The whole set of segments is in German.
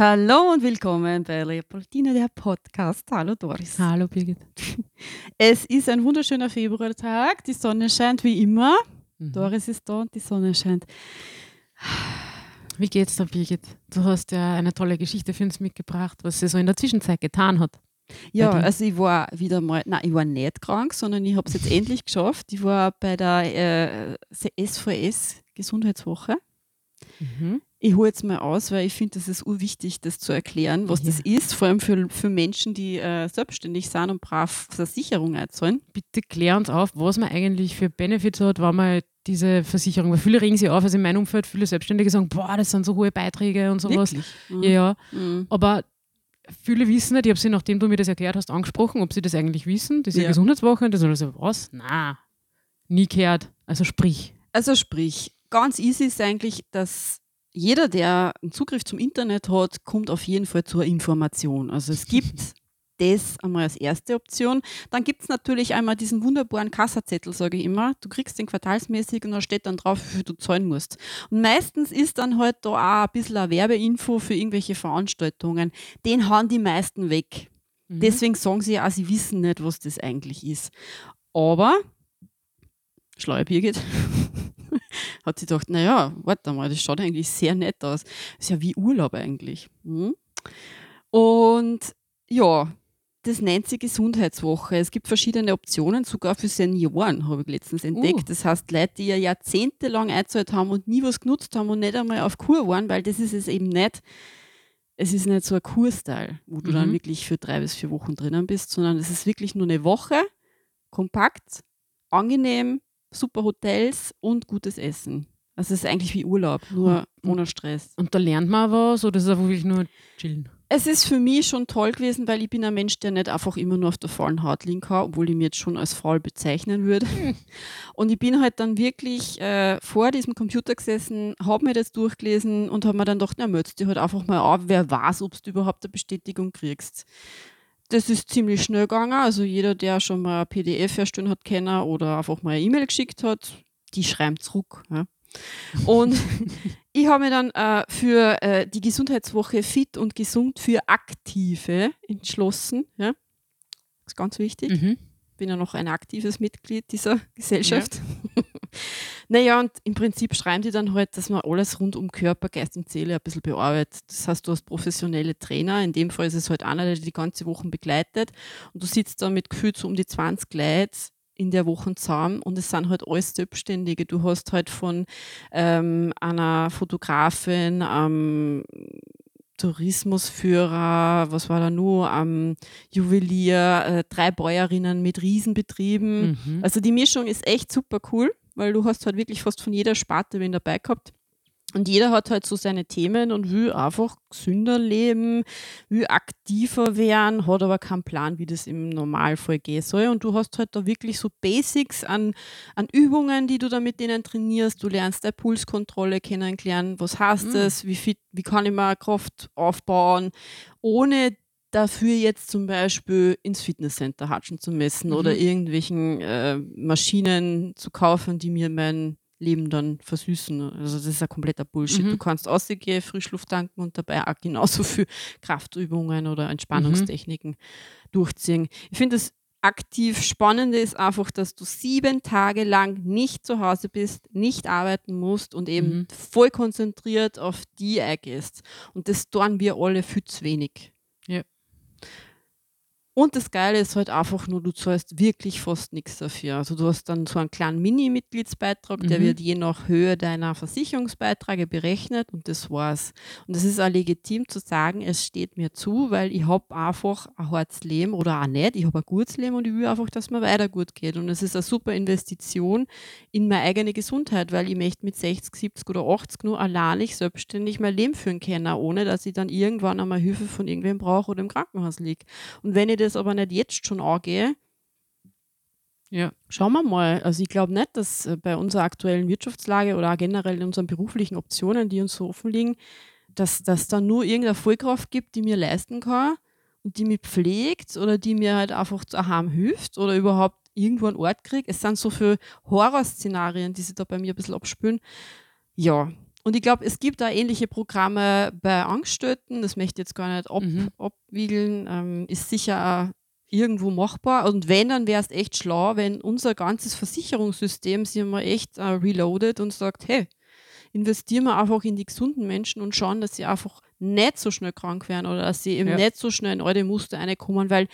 Hallo und willkommen bei Leopoldina, der Podcast. Hallo Doris. Hallo Birgit. Es ist ein wunderschöner Februartag, die Sonne scheint wie immer. Mhm. Doris ist da und die Sonne scheint. Wie geht's dir, Birgit? Du hast ja eine tolle Geschichte für uns mitgebracht, was sie so in der Zwischenzeit getan hat. Ja, also ich war wieder mal, nein, ich war nicht krank, sondern ich habe es jetzt endlich geschafft. Ich war bei der äh, SVS Gesundheitswoche. Mhm. Ich hole jetzt mal aus, weil ich finde, das ist urwichtig, das zu erklären, was Ja. das ist, vor allem für, für Menschen, die äh, selbstständig sind und brav Versicherung einzahlen. Bitte klär uns auf, was man eigentlich für Benefits hat, wenn man diese Versicherung, weil viele regen sich auf, also in meinem Umfeld, viele Selbstständige sagen, boah, das sind so hohe Beiträge und sowas. Mhm. Ja, ja. Mhm. Aber viele wissen nicht, ich habe sie, nachdem du mir das erklärt hast, angesprochen, ob sie das eigentlich wissen, diese Ja. Gesundheitswoche, das so, was? Na, nie gehört. Also sprich. Also sprich, ganz easy ist eigentlich, dass jeder, der einen Zugriff zum Internet hat, kommt auf jeden Fall zur Information. Also es gibt das einmal als erste Option. Dann gibt es natürlich einmal diesen wunderbaren Kassazettel, sage ich immer. Du kriegst den quartalsmäßig und da steht dann drauf, wie viel du zahlen musst. Und meistens ist dann halt da auch ein bisschen eine Werbeinfo für irgendwelche Veranstaltungen. Den hauen die meisten weg. Mhm. Deswegen sagen sie ja auch, sie wissen nicht, was das eigentlich ist. Aber, schlaue Birgit, hat sie gedacht, naja, warte mal, das schaut eigentlich sehr nett aus. Das ist ja wie Urlaub eigentlich. Hm? Und ja, das nennt sich Gesundheitswoche. Es gibt verschiedene Optionen, sogar für Senioren, habe ich letztens entdeckt. Uh. Das heißt, Leute, die ja jahrzehntelang eingezahlt haben und nie was genutzt haben und nicht einmal auf Kur waren, weil das ist es eben nicht. Es ist nicht so ein Kurstyle, wo du dann Mhm. wirklich für drei bis vier Wochen drinnen bist, sondern es ist wirklich nur eine Woche, kompakt, angenehm, super Hotels und gutes Essen. Also es ist eigentlich wie Urlaub, nur Mhm. ohne Stress. Und da lernt man was oder ist es wirklich nur chillen? Es ist für mich schon toll gewesen, weil ich bin ein Mensch, der nicht einfach immer nur auf der faulen Haut liegen kann, obwohl ich mich jetzt schon als faul bezeichnen würde. Und ich bin halt dann wirklich äh, vor diesem Computer gesessen, habe mir das durchgelesen und habe mir dann gedacht, na, meldest dich halt einfach mal auf, wer weiß, ob du überhaupt eine Bestätigung kriegst. Das ist ziemlich schnell gegangen. Also jeder, der schon mal ein PDF erstellen hat können oder einfach mal eine E-Mail geschickt hat, die schreibt zurück. Ja. Und ich habe mir dann äh, für äh, die Gesundheitswoche Fit und Gesund für Aktive entschlossen. Ja. Das ist ganz wichtig. Mhm. Bin ja noch ein aktives Mitglied dieser Gesellschaft. naja, und im Prinzip schreiben die dann halt, dass man alles rund um Körper, Geist und Seele ein bisschen bearbeitet. Das heißt, du hast professionelle Trainer. In dem Fall ist es halt einer, der die ganze Woche begleitet. Und du sitzt da mit gefühlt so um die 20 Leute in der Woche zusammen und es sind halt alles Selbstständige. Du hast halt von ähm, einer Fotografin, am Tourismusführer, was war da nur, am Juwelier, äh, drei Bäuerinnen mit Riesenbetrieben. Mhm. Also die Mischung ist echt super cool, weil du hast halt wirklich fast von jeder Sparte wen dabei gehabt. Und jeder hat halt so seine Themen und will einfach gesünder leben, will aktiver werden, hat aber keinen Plan, wie das im Normalfall gehen soll. Und du hast halt da wirklich so Basics an, an Übungen, die du da mit denen trainierst. Du lernst deine Pulskontrolle kennenlernen. Was heißt Mhm. das? Wie, fit, wie kann ich mir Kraft aufbauen, ohne dafür jetzt zum Beispiel ins Fitnesscenter hatschen zu messen Mhm. oder irgendwelchen äh, Maschinen zu kaufen, die mir mein Leben dann versüßen. Also das ist ja kompletter Bullshit. Mhm. Du kannst rausgehen, Frischluft tanken und dabei auch genauso viel Kraftübungen oder Entspannungstechniken durchziehen. Ich finde das aktiv Spannende ist einfach, dass du sieben Tage lang nicht zu Hause bist, nicht arbeiten musst und eben Mhm. voll konzentriert auf die eingehst. Und das tun wir alle viel zu wenig. Und das Geile ist halt einfach nur, du zahlst wirklich fast nichts dafür. Also du hast dann so einen kleinen Mini-Mitgliedsbeitrag, der Mhm. wird je nach Höhe deiner Versicherungsbeiträge berechnet und das war's. Und es ist auch legitim zu sagen, es steht mir zu, weil ich habe einfach ein hartes Leben oder auch nicht. Ich habe ein gutes Leben und ich will einfach, dass mir weiter gut geht. Und es ist eine super Investition in meine eigene Gesundheit, weil ich möchte mit 60, 70 oder 80 nur alleinig selbstständig mein Leben führen können, ohne dass ich dann irgendwann einmal Hilfe von irgendwem brauche oder im Krankenhaus liege. Und wenn ich das aber nicht jetzt schon angehe, Ja. Schauen wir mal. Also ich glaube nicht, dass äh, bei unserer aktuellen Wirtschaftslage oder generell in unseren beruflichen Optionen, die uns so offen liegen, dass dass da nur irgendeine Vollkraft gibt, die mir leisten kann und die mich pflegt oder die mir halt einfach daheim hilft oder überhaupt irgendwo einen Ort kriege. Es sind so viele Horrorszenarien, die sich da bei mir ein bisschen abspülen. Ja, und ich glaube, es gibt da ähnliche Programme bei Angestellten, das möchte ich jetzt gar nicht ab, Mhm. abwiegeln, ähm, ist sicher auch irgendwo machbar. Und wenn, dann wäre es echt schlau, wenn unser ganzes Versicherungssystem sich mal echt äh, reloadet und sagt, hey, investieren wir einfach in die gesunden Menschen und schauen, dass sie einfach nicht so schnell krank werden oder dass sie eben Ja. nicht so schnell in alte Muster reinkommen, weil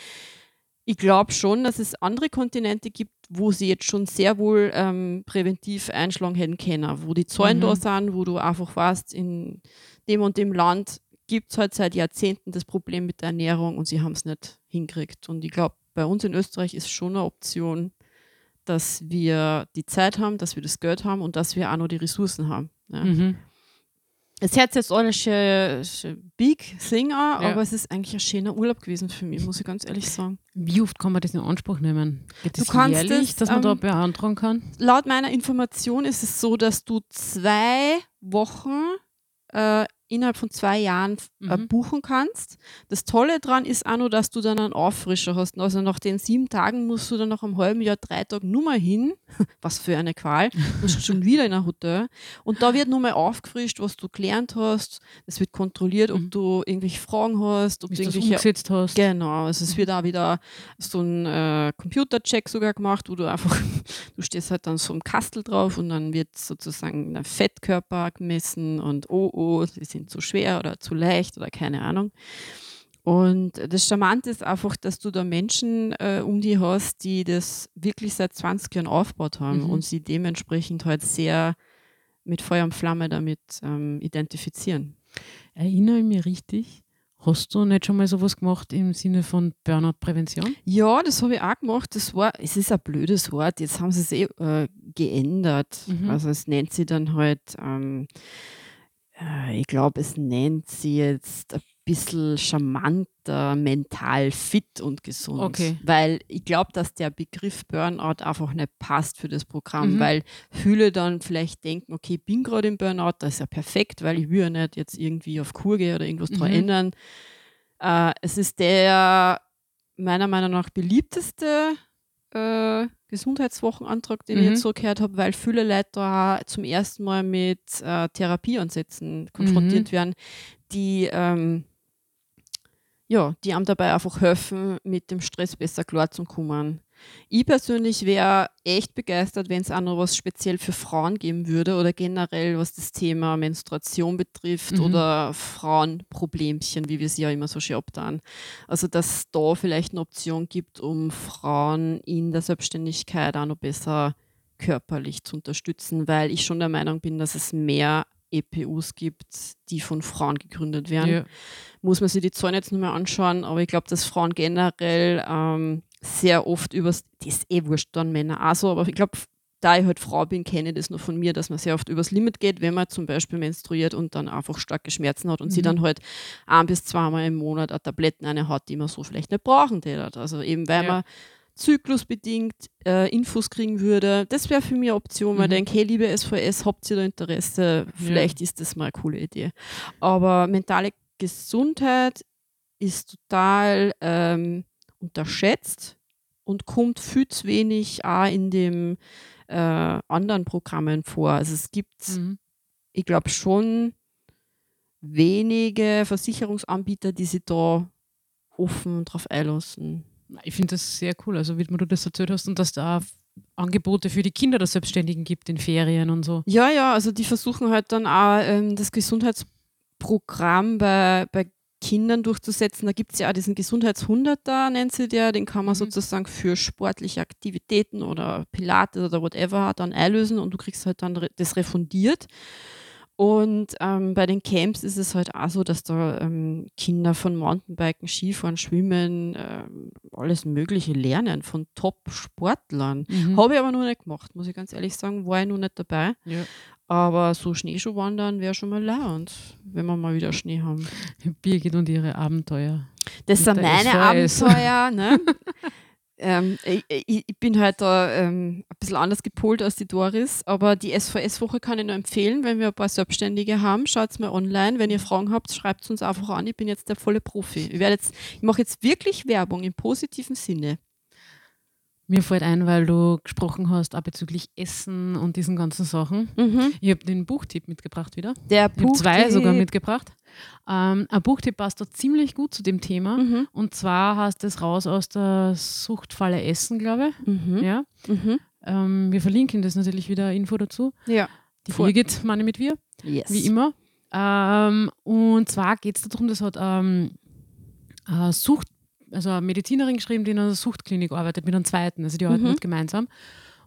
ich glaube schon, dass es andere Kontinente gibt, wo sie jetzt schon sehr wohl ähm, präventiv einschlagen hätten können, wo die Zahlen Mhm. da sind, wo du einfach weißt, in dem und dem Land gibt es halt seit Jahrzehnten das Problem mit der Ernährung und sie haben es nicht hingekriegt. Und ich glaube, bei uns in Österreich ist schon eine Option, dass wir die Zeit haben, dass wir das Geld haben und dass wir auch noch die Ressourcen haben. Ja. Mhm. Es hört sich jetzt alles schön big thing an, Ja. aber es ist eigentlich ein schöner Urlaub gewesen für mich, muss ich ganz ehrlich sagen. Wie oft kann man das in Anspruch nehmen? Geht Du das kannst jährlich, das, dass man da ähm, beantragen kann? laut meiner Information ist es so, dass du zwei Wochen äh, innerhalb von zwei Jahren äh, Mhm. buchen kannst. Das Tolle daran ist auch noch, dass du dann einen Auffrischer hast. Also nach den sieben Tagen musst du dann nach einem halben Jahr drei Tage nur mal hin. Was für eine Qual. Du bist schon wieder in ein Hotel. Und da wird nur mal aufgefrischt, was du gelernt hast. Es wird kontrolliert, ob Mhm. du irgendwelche Fragen hast, ob Wie du das irgendwelche umgesetzt hast. Genau, also es wird auch wieder so ein äh, Computercheck sogar gemacht, wo du einfach, du stehst halt dann so im Kastel drauf und dann wird sozusagen der Fettkörper gemessen und oh, oh, sie sind zu schwer oder zu leicht oder keine Ahnung. Und das Charmante ist einfach, dass du da Menschen äh, um die hast, die das wirklich seit 20 Jahren aufgebaut haben Mhm. und sie dementsprechend halt sehr mit Feuer und Flamme damit ähm, identifizieren. Erinnere ich mich richtig? Hast du nicht schon mal sowas gemacht im Sinne von Burnout-Prävention? Ja, das habe ich auch gemacht. Das war, es ist ein blödes Wort. Jetzt haben sie es eh äh, geändert. Mhm. Also es nennt sie dann halt, ähm, äh, ich glaube, es nennt sie jetzt ein bisschen charmanter, mental fit und gesund. Okay. Weil ich glaube, dass der Begriff Burnout einfach nicht passt für das Programm, Mhm. weil viele dann vielleicht denken, okay, ich bin gerade im Burnout, das ist ja perfekt, weil ich will ja nicht jetzt irgendwie auf Kur gehen oder irgendwas daran Mhm. ändern. Äh, es ist der meiner Meinung nach beliebteste äh, Gesundheitswochenantrag, den ich Mhm. jetzt so gehört habe, weil viele Leute da zum ersten Mal mit äh, Therapieansätzen konfrontiert Mhm. werden, die ähm, ja, die einem dabei einfach helfen, mit dem Stress besser klarzukommen. Ich persönlich wäre echt begeistert, wenn es auch noch was speziell für Frauen geben würde oder generell, was das Thema Menstruation betrifft Mhm. oder Frauenproblemchen, wie wir sie ja immer so schön abtan. Also, dass es da vielleicht eine Option gibt, um Frauen in der Selbstständigkeit auch noch besser körperlich zu unterstützen, weil ich schon der Meinung bin, dass es mehr EPUs gibt, die von Frauen gegründet werden Ja. muss man sich die Zahlen jetzt mehr anschauen, aber ich glaube, dass Frauen generell ähm, sehr oft übers, das ist eh wurscht, dann Männer auch so, aber ich glaube, da ich halt Frau bin, kenne ich das nur von mir, dass man sehr oft übers Limit geht, wenn man zum Beispiel menstruiert und dann einfach starke Schmerzen hat und sie Mhm. dann halt ein bis zweimal im Monat eine Tabletten eine hat, die man so vielleicht nicht brauchen täte. Also eben, weil Ja. man zyklusbedingt äh, Infos kriegen würde. Das wäre für mich eine Option, weil Mhm. ich denke, hey, liebe SVS, habt ihr da Interesse? Vielleicht ist das mal eine coole Idee. Aber mentale Gesundheit ist total ähm, unterschätzt und kommt viel zu wenig auch in den äh, anderen Programmen vor. Also es gibt, Mhm. ich glaube, schon wenige Versicherungsanbieter, die sich da offen drauf einlassen. Ich finde das sehr cool, also wie du das erzählt hast und dass da Angebote für die Kinder der Selbstständigen gibt in Ferien und so. Ja, ja, also die versuchen halt dann auch ähm, das Gesundheitsprogramm bei, bei Kindern durchzusetzen. Da gibt es ja auch diesen Gesundheitshunderter, nennt sie der, den kann man Mhm. sozusagen für sportliche Aktivitäten oder Pilates oder whatever dann einlösen und du kriegst halt dann das refundiert. Und ähm, bei den Camps ist es halt auch so, dass da ähm, Kinder von Mountainbiken, Skifahren, Schwimmen, ähm, alles Mögliche lernen von Top-Sportlern. Mhm. Habe ich aber noch nicht gemacht, muss ich ganz ehrlich sagen, war ich noch nicht dabei. Ja. Aber so Schneeschuhwandern wäre schon mal leid, wenn wir mal wieder Schnee haben. Birgit und ihre Abenteuer. Das sind meine SVS. Abenteuer. Ne? ähm, ich, ich, bin halt da ähm, ein bisschen anders gepolt als die Doris, aber die SVS-Woche kann ich nur empfehlen, wenn wir ein paar Selbstständige haben. Schaut mal online. Wenn ihr Fragen habt, schreibt es uns einfach an. Ich bin jetzt der volle Profi. Ich, jetzt, ich mache jetzt wirklich Werbung im positiven Sinne. Mir fällt ein, weil du gesprochen hast, auch bezüglich Essen und diesen ganzen Sachen. Mhm. Ich habe den Buchtipp mitgebracht wieder. Der Ich habe zwei Buchtipp. sogar mitgebracht. Ähm, ein Buchtipp passt da ziemlich gut zu dem Thema. Mhm. Und zwar heißt es raus aus der Suchtfalle Essen, glaube ich. Mhm. Ja. Mhm. Ähm, wir verlinken das natürlich wieder Info dazu. Ja. Die Voll. Birgit meine mit wir, Yes. wie immer. Ähm, und zwar geht es darum, das hat ähm, eine Sucht, also eine Medizinerin geschrieben, die in einer Suchtklinik arbeitet mit einem zweiten, also die arbeiten Mhm. gemeinsam.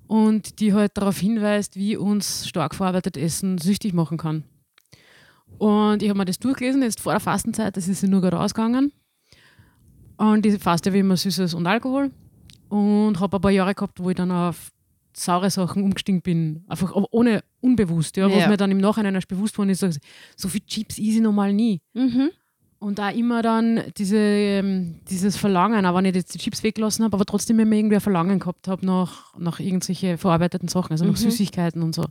Und die halt darauf hinweist, wie uns stark verarbeitetes Essen süchtig machen kann. Und ich habe mir das durchgelesen, jetzt vor der Fastenzeit, das ist sie nur gerade ausgegangen. Und ich faste wie immer Süßes und Alkohol. Und habe ein paar Jahre gehabt, wo ich dann auf saure Sachen umgestiegen bin. Einfach ohne unbewusst, ja, was Ja. mir dann im Nachhinein erst bewusst worden ist, so, so viel Chips easy normal nie. Mhm. Und da immer dann diese, ähm, dieses Verlangen, auch wenn ich jetzt die Chips weggelassen habe, aber trotzdem immer irgendwie ein Verlangen gehabt habe nach, nach irgendwelche verarbeiteten Sachen, also nach Mhm. Süßigkeiten und so.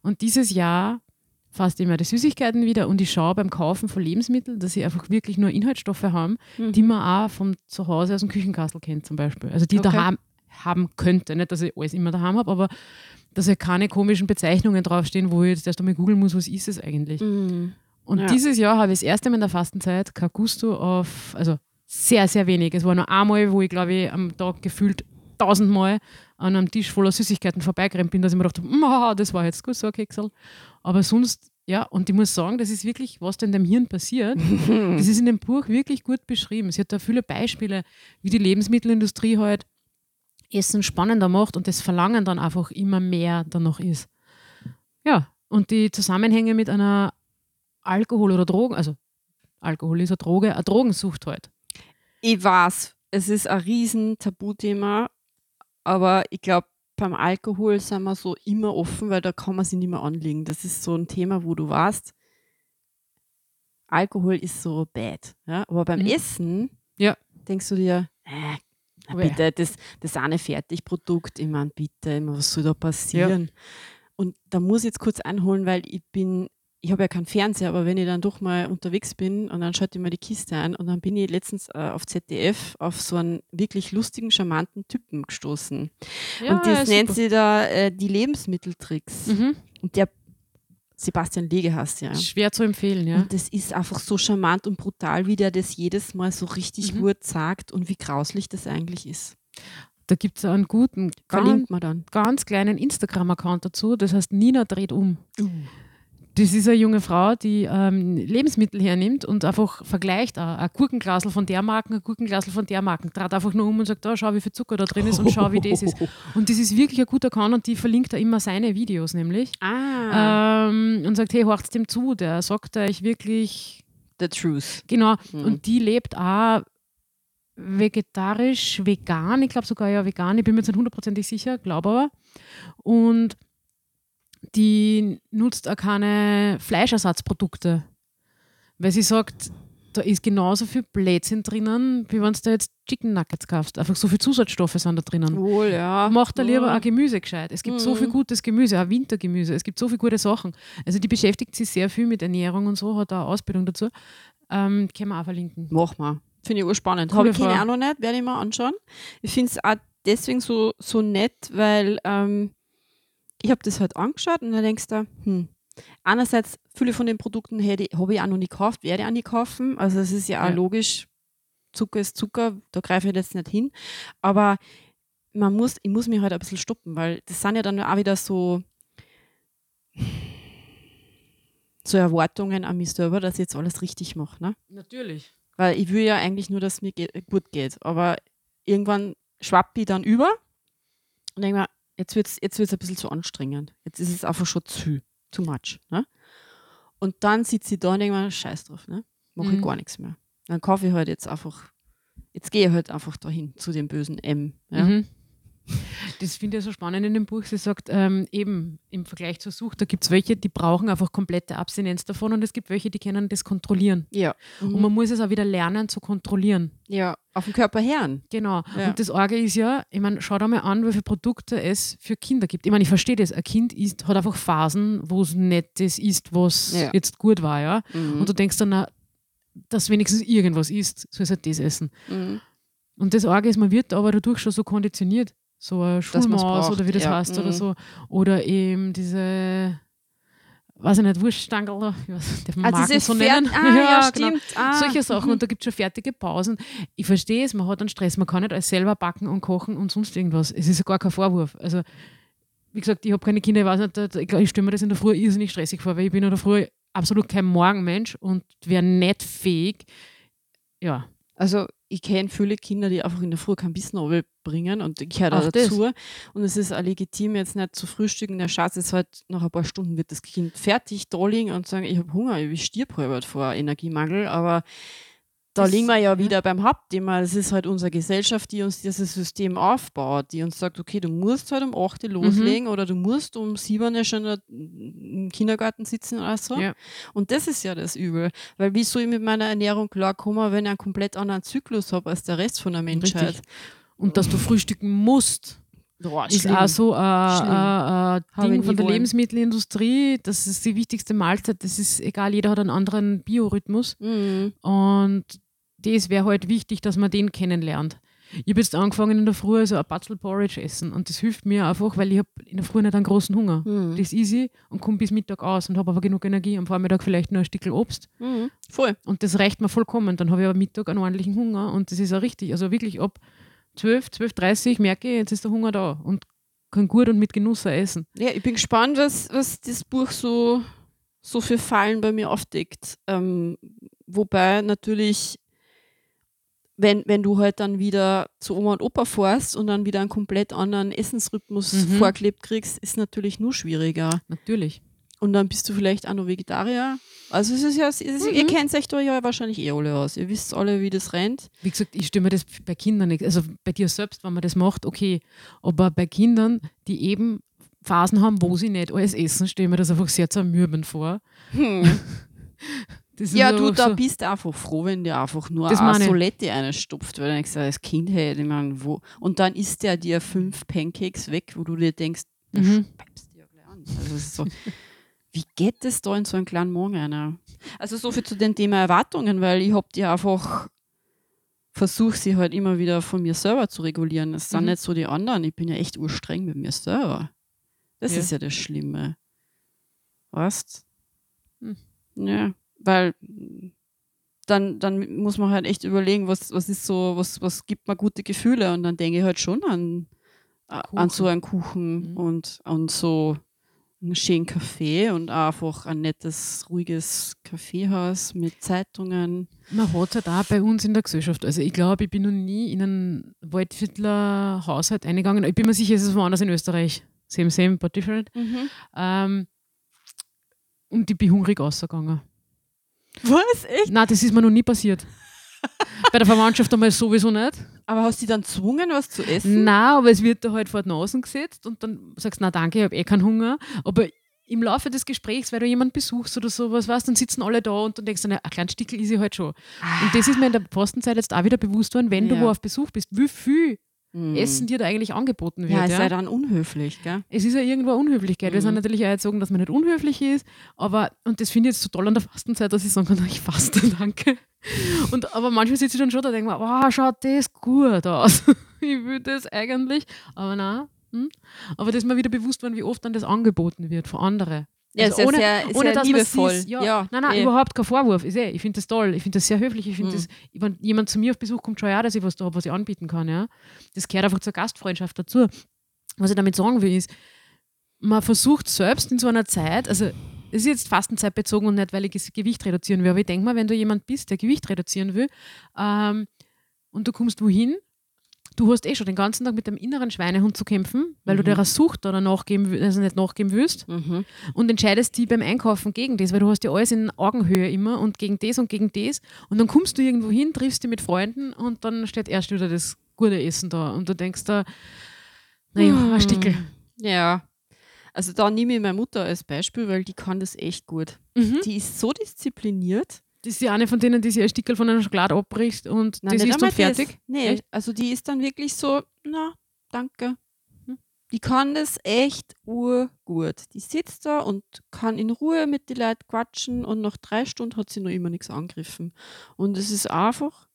Und dieses Jahr fast immer die Süßigkeiten wieder und ich schaue beim Kaufen von Lebensmitteln, dass sie einfach wirklich nur Inhaltsstoffe haben, Mhm. die man auch von zu Hause aus dem Küchenkastel kennt zum Beispiel. Also die Okay. daheim haben könnte. Nicht, dass ich alles immer daheim habe, aber dass ja keine komischen Bezeichnungen draufstehen, wo ich jetzt erst einmal googeln muss, was ist es eigentlich. Mhm. Und Ja. dieses Jahr habe ich das erste Mal in der Fastenzeit kein Gusto auf, also sehr, sehr wenig. Es war nur einmal, wo ich glaube ich am Tag gefühlt tausendmal an einem Tisch voller Süßigkeiten vorbeigerannt bin, dass ich mir dachte, "Mm, haha, das war jetzt gut so ein Keksel. Aber sonst, ja, und ich muss sagen, das ist wirklich, was da in dem Hirn passiert. Das ist in dem Buch wirklich gut beschrieben. Sie hat da viele Beispiele, wie die Lebensmittelindustrie halt Essen spannender macht und das Verlangen dann einfach immer mehr danach ist. Ja, und die Zusammenhänge mit einer Alkohol- oder Drogen, also Alkohol ist eine Droge, eine Drogensucht halt. Ich weiß, es ist ein riesen Tabuthema, aber ich glaube, beim Alkohol sind wir so immer offen, weil da kann man sich nicht mehr anlegen. Das ist so ein Thema, wo du weißt, Alkohol ist so bad. Ja? Aber beim Mhm. Essen Ja. denkst du dir, äh, Weh. bitte, das, das eine Fertigprodukt, ich meine, bitte, was soll da passieren? Und da muss ich jetzt kurz einholen, weil ich bin, ich habe ja keinen Fernseher, aber wenn ich dann doch mal unterwegs bin und dann schalte ich mir die Kiste ein und dann bin ich letztens äh, auf ZDF auf so einen wirklich lustigen, charmanten Typen gestoßen. und das nennt sie da äh, die Lebensmitteltricks. Mhm. Und der Sebastian Lege heißt ja. Schwer zu empfehlen, ja. Und das ist einfach so charmant und brutal, wie der das jedes Mal so richtig Mhm. gut sagt und wie grauslich das eigentlich ist. Da gibt es einen guten, ganz, man dann. ganz kleinen Instagram-Account dazu, das heißt Nina dreht um. Das ist eine junge Frau, die ähm, Lebensmittel hernimmt und einfach vergleicht, äh, ein Gurkenglasel von der Marken, ein Gurkenglasel von der Marken, dreht einfach nur um und sagt, da schau, wie viel Zucker da drin ist und schau, wie das ist. Und das ist wirklich ein guter Account und die verlinkt da immer seine Videos nämlich. Ah, Ähm, und sagt, hey, horcht dem zu, der sagt euch wirklich, the truth. genau. Mhm. Und die lebt auch vegetarisch, vegan, ich glaube sogar ja vegan, ich bin mir jetzt nicht hundertprozentig sicher, glaube aber. Und die nutzt auch keine Fleischersatzprodukte, weil sie sagt, da ist genauso viel Blödsinn drinnen, wie wenn du da jetzt Chicken Nuggets kaufst. Einfach so viele Zusatzstoffe sind da drinnen. Wohl, ja. Macht da lieber Ja. ein Gemüse gescheit. Es gibt so Mhm. viel gutes Gemüse, auch Wintergemüse. Es gibt so viele gute Sachen. Also die beschäftigt sich sehr viel mit Ernährung und so, hat da eine Ausbildung dazu. Ähm, können wir auch verlinken. Mach mal. Finde ich urspannend. Habe ich keine auch noch nicht, werde ich mal anschauen. Ich finde es auch deswegen so, so nett, weil ähm, ich habe das halt angeschaut und dann denkst du, hm, einerseits viele von den Produkten habe ich auch noch nie gekauft, werde ich auch nie kaufen. Also es ist ja auch Ja. logisch, Zucker ist Zucker, da greife ich jetzt nicht hin. Aber man muss, ich muss mich halt ein bisschen stoppen, weil das sind ja dann auch wieder so, so Erwartungen an mich selber, dass ich jetzt alles richtig mache. Ne? Natürlich. Weil ich will ja eigentlich nur, dass es mir ge- gut geht. Aber irgendwann schwappt ich dann über und denke mir, jetzt wird es jetzt wird's ein bisschen zu anstrengend. Jetzt ist es einfach schon zu, too much. Ne? Und dann sitze ich da und denke mir, scheiß drauf, ne? mache ich Mhm. gar nichts mehr. Dann kaufe ich halt jetzt einfach, jetzt gehe ich halt einfach dahin zu dem bösen M. Ja? Mhm. Das finde ich so spannend in dem Buch. Sie sagt, ähm, eben im Vergleich zur Sucht, da gibt es welche, die brauchen einfach komplette Abstinenz davon und es gibt welche, die können das kontrollieren. Ja. Und Mhm. man muss es auch wieder lernen zu kontrollieren. ja, auf den Körper hören. Genau. Ja. Und das Arge ist ja, ich meine, schau dir mal an, viele Produkte es für Kinder gibt. Ich meine, ich verstehe das. Ein Kind isst, hat einfach Phasen, wo es nicht das isst, was Ja. jetzt gut war, ja. Mhm. Und du denkst dann, na, dass wenigstens irgendwas isst, soll es halt das essen. Mhm. Und das Arge ist, man wird aber dadurch schon so konditioniert. So eine Schulmaus oder wie das ja. heißt oder Mhm. so. Oder eben diese, weiß ich nicht, Wurststangerl, oder? weiß, darf man Also Marken so nennen? Ah, ja, genau. stimmt. Ah, Solche Sachen mhm. und da gibt es schon fertige Pausen. Ich verstehe es, man hat einen Stress, man kann nicht alles selber backen und kochen und sonst irgendwas. Es ist ja gar kein Vorwurf. Also, wie gesagt, ich habe keine Kinder, ich weiß nicht, ich stelle mir das in der Früh irrsinnig stressig vor, weil ich bin in der Früh absolut kein Morgenmensch und wäre nicht fähig. Ja, Also ich kenne viele Kinder, die einfach in der Früh kein Bissen bringen und ich Auch da das. dazu. Und es ist auch legitim, jetzt nicht zu frühstücken. Der Schatz ist halt nach ein paar Stunden wird das Kind fertig liegen und sagen, ich habe Hunger, ich stirb halb vor Energiemangel. Aber da liegen wir ja wieder beim Hauptthema. Es ist halt unsere Gesellschaft, die uns dieses System aufbaut, die uns sagt, okay, du musst halt um 8 Uhr Mhm. loslegen oder du musst um 7 Uhr schon im Kindergarten sitzen oder so. Ja. Und das ist ja das Übel. Weil wie soll ich mit meiner Ernährung klarkommen, wenn ich einen komplett anderen Zyklus habe als der Rest von der Menschheit? Richtig. Und dass du frühstücken musst, Boah, ist schlimm. auch so ein äh, äh, ich Ding von der wollen. Lebensmittelindustrie. Das ist die wichtigste Mahlzeit. Das ist egal, jeder hat einen anderen Biorhythmus. Mhm. Und das wäre halt wichtig, dass man den kennenlernt. Ich habe jetzt angefangen in der Früh so ein Batzel Porridge essen und das hilft mir einfach, weil ich habe in der Früh nicht einen großen Hunger. Mhm. Das ist easy und komme bis Mittag aus und habe aber genug Energie. Am Vormittag vielleicht nur ein Stückel Obst Mhm. Voll. und das reicht mir vollkommen. Dann habe ich aber Mittag einen ordentlichen Hunger und das ist auch richtig. Also wirklich ab 12, 12.30 merke ich, jetzt ist der Hunger da und kann gut und mit Genuss essen. Ja, ich bin gespannt, was, was das Buch so, so für Fallen bei mir aufdeckt. Ähm, wobei natürlich, wenn, wenn du halt dann wieder zu Oma und Opa fährst und dann wieder einen komplett anderen Essensrhythmus Mhm. vorklebt kriegst, ist natürlich nur schwieriger. Natürlich. Und dann bist du vielleicht auch noch Vegetarier. Also es ist ja, es ist, ihr kennt euch da ja wahrscheinlich eh alle aus. Ihr wisst alle, wie das rennt. Wie gesagt, ich stelle mir das bei Kindern nicht, also bei dir selbst, wenn man das macht, okay. Aber bei Kindern, die eben Phasen haben, wo sie nicht alles essen, stelle ich mir das einfach sehr zermürbend vor. Ist Ja, du, da so, bist du einfach froh, wenn dir einfach nur Das eine meine. Solette einstopft, weil du denkst, als Kind hey, ich mein, wo. Und dann isst der dir fünf Pancakes weg, wo du dir denkst, Mhm. du ja gleich an. Also so, wie geht das da in so einen kleinen Morgen einer? Also so viel zu dem Thema Erwartungen, weil ich hab die einfach versuche sie halt immer wieder von mir selber zu regulieren. Das sind Mhm. nicht so die anderen. Ich bin ja echt urstreng mit mir selber. Das Ja. ist ja das Schlimme. Weißt? Hm. Ja, weil dann, dann muss man halt echt überlegen, was, was ist so, was, was gibt mir gute Gefühle und dann denke ich halt schon an, an so einen Kuchen Mhm. und an so einen schönen Kaffee und auch einfach ein nettes, ruhiges Kaffeehaus mit Zeitungen. Man hat es halt auch bei uns in der Gesellschaft. Also ich glaube, ich bin noch nie in einen Waldviertler Haushalt eingegangen. Ich bin mir sicher, es ist woanders in Österreich. Same, same, but different. Ähm, und ich bin hungrig rausgegangen. Was? Echt? Nein, das ist mir noch nie passiert. Bei der Verwandtschaft einmal sowieso nicht. Aber hast du die dann gezwungen, was zu essen? Nein, aber es wird da halt vor die Nase gesetzt und dann sagst du, na danke, ich habe eh keinen Hunger. Aber im Laufe des Gesprächs, weil du jemanden besuchst oder sowas, weißt, dann sitzen alle da und dann denkst du, na, ein kleines Stickel ist ich halt schon. Und das ist mir in der Postenzeit jetzt auch wieder bewusst worden, wenn du Ja. wo auf Besuch bist, wie viel Hm. Essen dir da eigentlich angeboten wird. Ja, es ja? sei dann unhöflich, gell? es ist ja irgendwo Unhöflichkeit. Wir Mhm. sind natürlich auch jetzt sagen, dass man nicht unhöflich ist, aber, und das finde ich jetzt so toll an der Fastenzeit, dass ich sagen kann, ich faste, danke. Und, aber manchmal sitze ich dann schon da und denke mir, wow, schaut das gut aus. ich will das eigentlich, aber nein. Hm? Aber das ist mir wieder bewusst worden, wie oft dann das angeboten wird von anderen. Ja, Also ohne- sehr, ohne sehr dass man liebevoll. sieht, ja, ja, nein, nein, eh. überhaupt kein Vorwurf. Ist eh, ich finde das toll, ich finde das sehr höflich. Ich finde Mhm. das, wenn jemand zu mir auf Besuch kommt, schon ja, dass ich was da habe, was ich anbieten kann. Ja. Das gehört einfach zur Gastfreundschaft dazu. Was ich damit sagen will, ist, man versucht selbst in so einer Zeit, also es ist jetzt Fastenzeit bezogen und nicht, weil ich Gewicht reduzieren will, aber ich denke mal, wenn du jemand bist, der Gewicht reduzieren will ähm, und du kommst wohin, du hast eh schon den ganzen Tag mit dem inneren Schweinehund zu kämpfen, weil du Mhm. der Sucht oder nachgeben, also nicht nachgeben willst Mhm. und entscheidest die beim Einkaufen gegen das, weil du hast ja alles in Augenhöhe immer und gegen das und gegen das und dann kommst du irgendwo hin, triffst dich mit Freunden und dann steht erst wieder das gute Essen da und du denkst da, naja, Hm. ein Stickel. Ja. Also da nehme ich meine Mutter als Beispiel, weil die kann das echt gut. Mhm. Die ist so diszipliniert. Das ist die eine von denen, die sich ein Stickel von einer Schokolade abbricht und Nein, das ist dann einmal das. fertig. Nee, Echt? also die ist dann wirklich so, na, danke. Hm. Die kann das echt urgut. Die sitzt da und kann in Ruhe mit den Leuten quatschen und nach drei Stunden hat sie noch immer nichts angegriffen. Und es ist einfach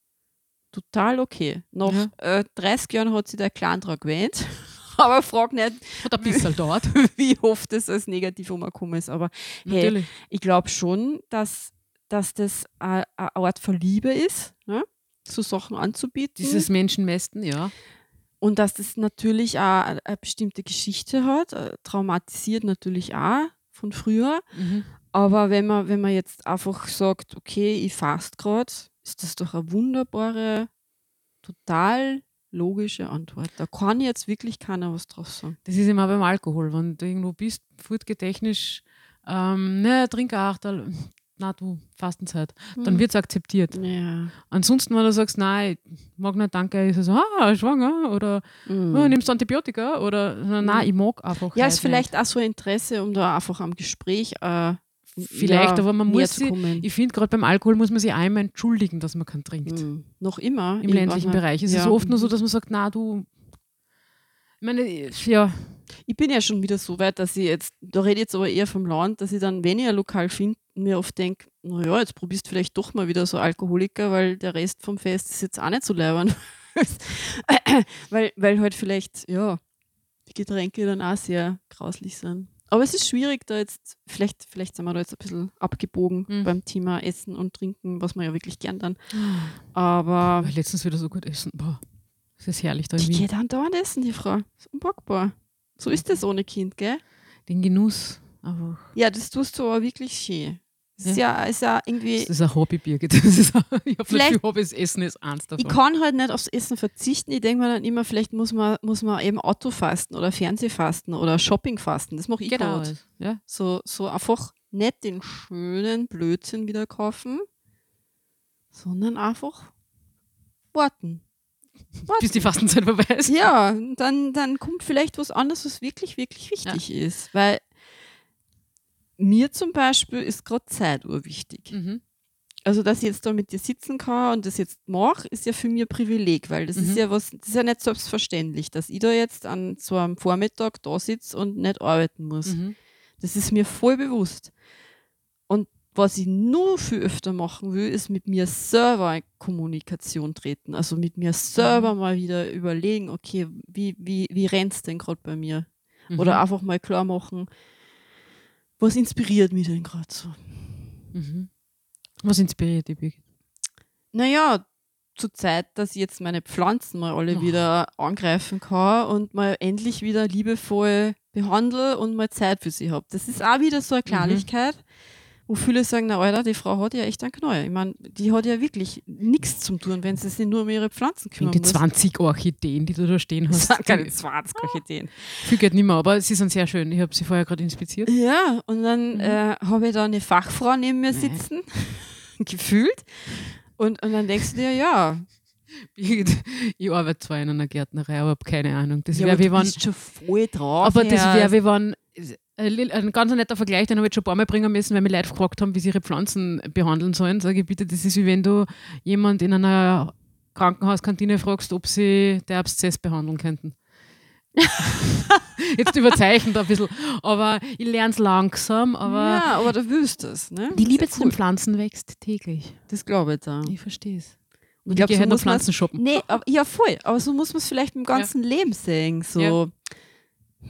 total okay. Nach Ja. äh, 30 Jahren hat sie der Clan gewöhnt. aber frag nicht, Hat ein bisschen dauert. wie oft das als negativ umgekommen ist. Aber hey, Natürlich. ich glaube schon, dass, dass das eine Art von Liebe ist, ne? so Sachen anzubieten. Dieses Menschenmästen, ja. Und dass das natürlich auch eine bestimmte Geschichte hat, äh, traumatisiert natürlich auch von früher. Mhm. Aber wenn man, wenn man jetzt einfach sagt, okay, ich fast gerade, ist das doch eine wunderbare, total logische Antwort. Da kann jetzt wirklich keiner was drauf sagen. Das ist immer beim Alkohol. Wenn du irgendwo bist, technisch, ähm, ne, trink ein Achterl. Na du, Fastenzeit. Dann Hm. wird es akzeptiert. Ja. Ansonsten, wenn du sagst, nein, ich mag nicht, danke, ist es so, ah, schwanger oder Mhm. oh, nimmst du Antibiotika oder nein, ich mag einfach. Ja, ist vielleicht auch so ein Interesse, um da einfach am Gespräch äh, Vielleicht, aber man muss nicht. Ich finde, gerade beim Alkohol muss man sich einmal entschuldigen, dass man keinen trinkt. Mhm. Noch immer. Im ländlichen Bereich ist es ja. oft nur so, dass man sagt, na du. Ich meine, ja, Ich bin ja schon wieder so weit, dass ich jetzt, da rede ich jetzt aber eher vom Land, dass ich dann, wenn ich ein Lokal finde, mir oft denke, naja, jetzt probierst du vielleicht doch mal wieder so Alkoholiker, weil der Rest vom Fest ist jetzt auch nicht so leibern. weil, weil halt vielleicht, ja, die Getränke dann auch sehr grauslich sind. Aber es ist schwierig, da jetzt, vielleicht, vielleicht sind wir da jetzt ein bisschen abgebogen Mhm. beim Thema Essen und Trinken, was man ja wirklich gern dann. Aber weil letztens wieder so gut essen. Boah, ist herrlich da in die Wien. geht dann dauernd essen, die Frau. ist unpackbar. So ist das ohne Kind, gell? Den Genuss einfach. Ja, das tust du aber wirklich schön. Das ist ja, ist ja irgendwie. Das ist ein Hobby, Birgit. Das ist ein, ich habe Vielleicht- nicht viel Hobbys, Essen ist eins davon. Ich kann halt nicht aufs Essen verzichten. Ich denke mir dann immer, vielleicht muss man, muss man eben Autofasten oder Fernsehfasten oder Shoppingfasten. Das mache ich genau. gerade. Ja. So, so einfach nicht den schönen Blödsinn wieder kaufen, sondern einfach warten. Bis die Fastenzeit vorbei ist. Ja, dann, dann kommt vielleicht was anderes, was wirklich, wirklich wichtig ist. Weil mir zum Beispiel ist gerade Zeit urwichtig. Mhm. Also, dass ich jetzt da mit dir sitzen kann und das jetzt mache, ist ja für mich ein Privileg, weil das Mhm. ist ja was, das ist ja nicht selbstverständlich, dass ich da jetzt an so einem Vormittag da sitze und nicht arbeiten muss. Mhm. Das ist mir voll bewusst. Was ich nur viel öfter machen will, ist mit mir selber in Kommunikation treten. Also mit mir selber mal wieder überlegen, okay, wie, wie, wie rennt's denn gerade bei mir? Mhm. Oder einfach mal klar machen, was inspiriert mich denn gerade so? Mhm. Was inspiriert dich, Birgit? Naja, zur Zeit, dass ich jetzt meine Pflanzen mal alle Oh. wieder angreifen kann und mal endlich wieder liebevoll behandle und mal Zeit für sie habe. Das ist auch wieder so eine Kleinigkeit, wo viele sagen, na Alter, die Frau hat ja echt einen Knall. Ich meine, die hat ja wirklich nichts zum tun, wenn sie sich nur um ihre Pflanzen kümmern Die muss. 20 Orchideen, die du da stehen Das hast. sind keine 20 Orchideen. Viel geht nicht mehr, aber sie sind sehr schön. Ich habe sie vorher gerade inspiziert. Ja, und dann Mhm. äh, habe ich da eine Fachfrau neben mir sitzen, gefühlt. Und, und dann denkst du dir, ja, Ich arbeite zwar in einer Gärtnerei, aber habe keine Ahnung. Das ja wäre aber du bist schon voll drauf. Aber das wäre wie wenn. Ein li- ein ganz netter Vergleich, den habe ich jetzt schon ein paar Mal bringen müssen, weil mir Leute gefragt haben, wie sie ihre Pflanzen behandeln sollen. Sage ich bitte, das ist wie wenn du jemand in einer Krankenhauskantine fragst, ob sie der Abszess behandeln könnten. jetzt überzeichnet ein bisschen. Aber ich lerne es langsam. Aber ja, aber du willst es, ne? die Liebe zu ja den cool. Pflanzen wächst täglich. Das glaube ich da. Ich verstehe es. Ich glaube, so halt muss Pflanzen shoppen. Nee, aber, ja, voll. Aber so muss man es vielleicht im ganzen Leben sehen. So, Ja.